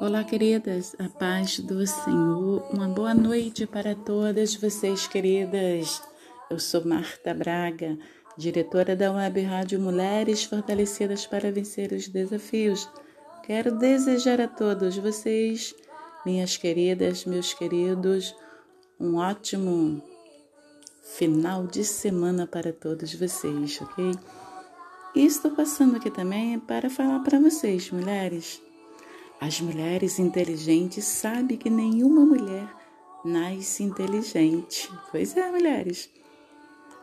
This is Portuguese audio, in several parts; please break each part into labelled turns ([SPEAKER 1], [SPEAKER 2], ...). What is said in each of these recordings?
[SPEAKER 1] Olá, queridas, a paz do Senhor. Uma boa noite para todas vocês, queridas. Eu sou Marta Braga, diretora da Web Rádio Mulheres Fortalecidas para Vencer os Desafios. Quero desejar a todos vocês, minhas queridas, meus queridos, um ótimo final de semana para todos vocês, ok? E estou passando aqui também para falar para vocês, mulheres as mulheres inteligentes sabem que nenhuma mulher nasce inteligente. Pois é, mulheres.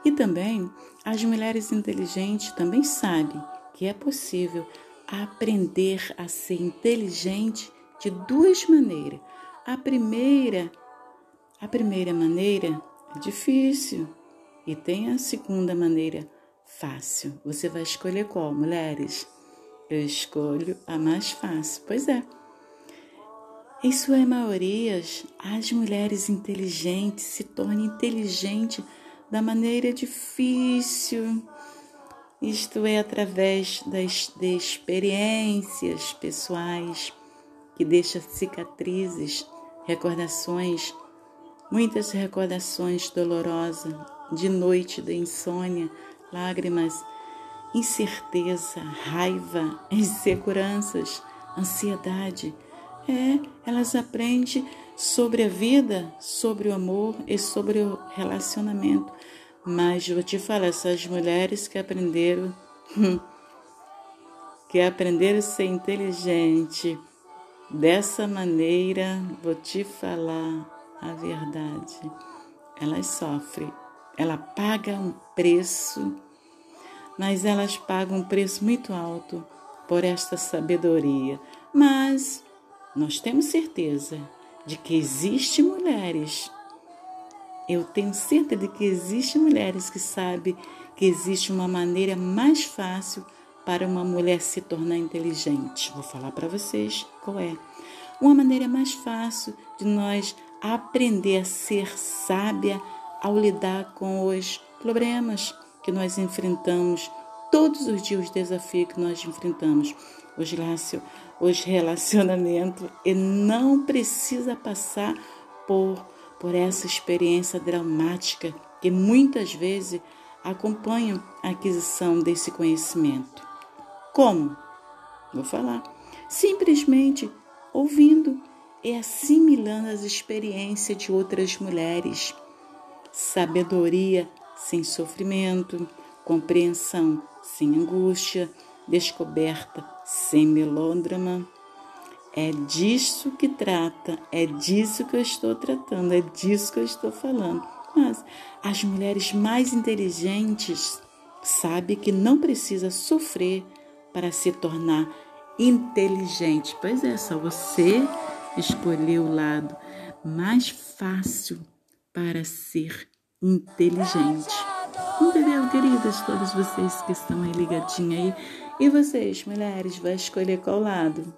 [SPEAKER 1] E também as mulheres inteligentes também sabem que é possível aprender a ser inteligente de duas maneiras. A primeira, a primeira maneira é difícil e tem a segunda maneira fácil. Você vai escolher qual, mulheres? Eu escolho a mais fácil. Pois é. Em sua maioria, as mulheres inteligentes se tornam inteligentes da maneira difícil. Isto é através das, de experiências pessoais que deixam cicatrizes, recordações, muitas recordações dolorosas de noite de insônia, lágrimas incerteza, raiva, inseguranças, ansiedade. É, elas aprendem sobre a vida, sobre o amor e sobre o relacionamento. Mas vou te falar, essas mulheres que aprenderam, que aprenderam a ser inteligente dessa maneira, vou te falar a verdade. Elas sofrem, ela paga um preço mas elas pagam um preço muito alto por esta sabedoria. Mas nós temos certeza de que existem mulheres. Eu tenho certeza de que existem mulheres que sabem que existe uma maneira mais fácil para uma mulher se tornar inteligente. Vou falar para vocês qual é. Uma maneira mais fácil de nós aprender a ser sábia ao lidar com os problemas que nós enfrentamos todos os dias, os desafios que nós enfrentamos, os, os relacionamentos, e não precisa passar por, por essa experiência dramática que muitas vezes acompanham a aquisição desse conhecimento. Como? Vou falar. Simplesmente ouvindo e assimilando as experiências de outras mulheres. Sabedoria sem sofrimento, compreensão sem angústia, descoberta sem melôdrama. É disso que trata, é disso que eu estou tratando, é disso que eu estou falando. Mas as mulheres mais inteligentes sabem que não precisa sofrer para se tornar inteligente. Pois é, só você escolher o lado mais fácil para ser inteligente. Entendeu, queridas? Todas vocês que estão aí ligadinhas aí. E vocês, mulheres, vai escolher qual lado?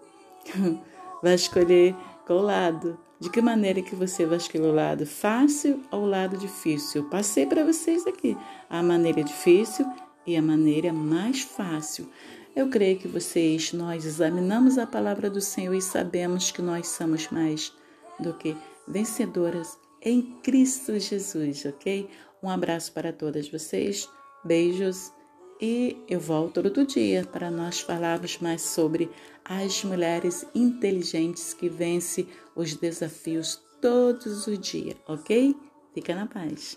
[SPEAKER 1] vai escolher qual lado? De que maneira que você vai escolher o lado fácil ou o lado difícil? Eu passei para vocês aqui a maneira difícil e a maneira mais fácil. Eu creio que vocês, nós examinamos a palavra do Senhor e sabemos que nós somos mais do que vencedoras em Cristo Jesus, ok? Um abraço para todas vocês, beijos e eu volto outro dia para nós falarmos mais sobre as mulheres inteligentes que vencem os desafios todos os dias, ok? Fica na paz.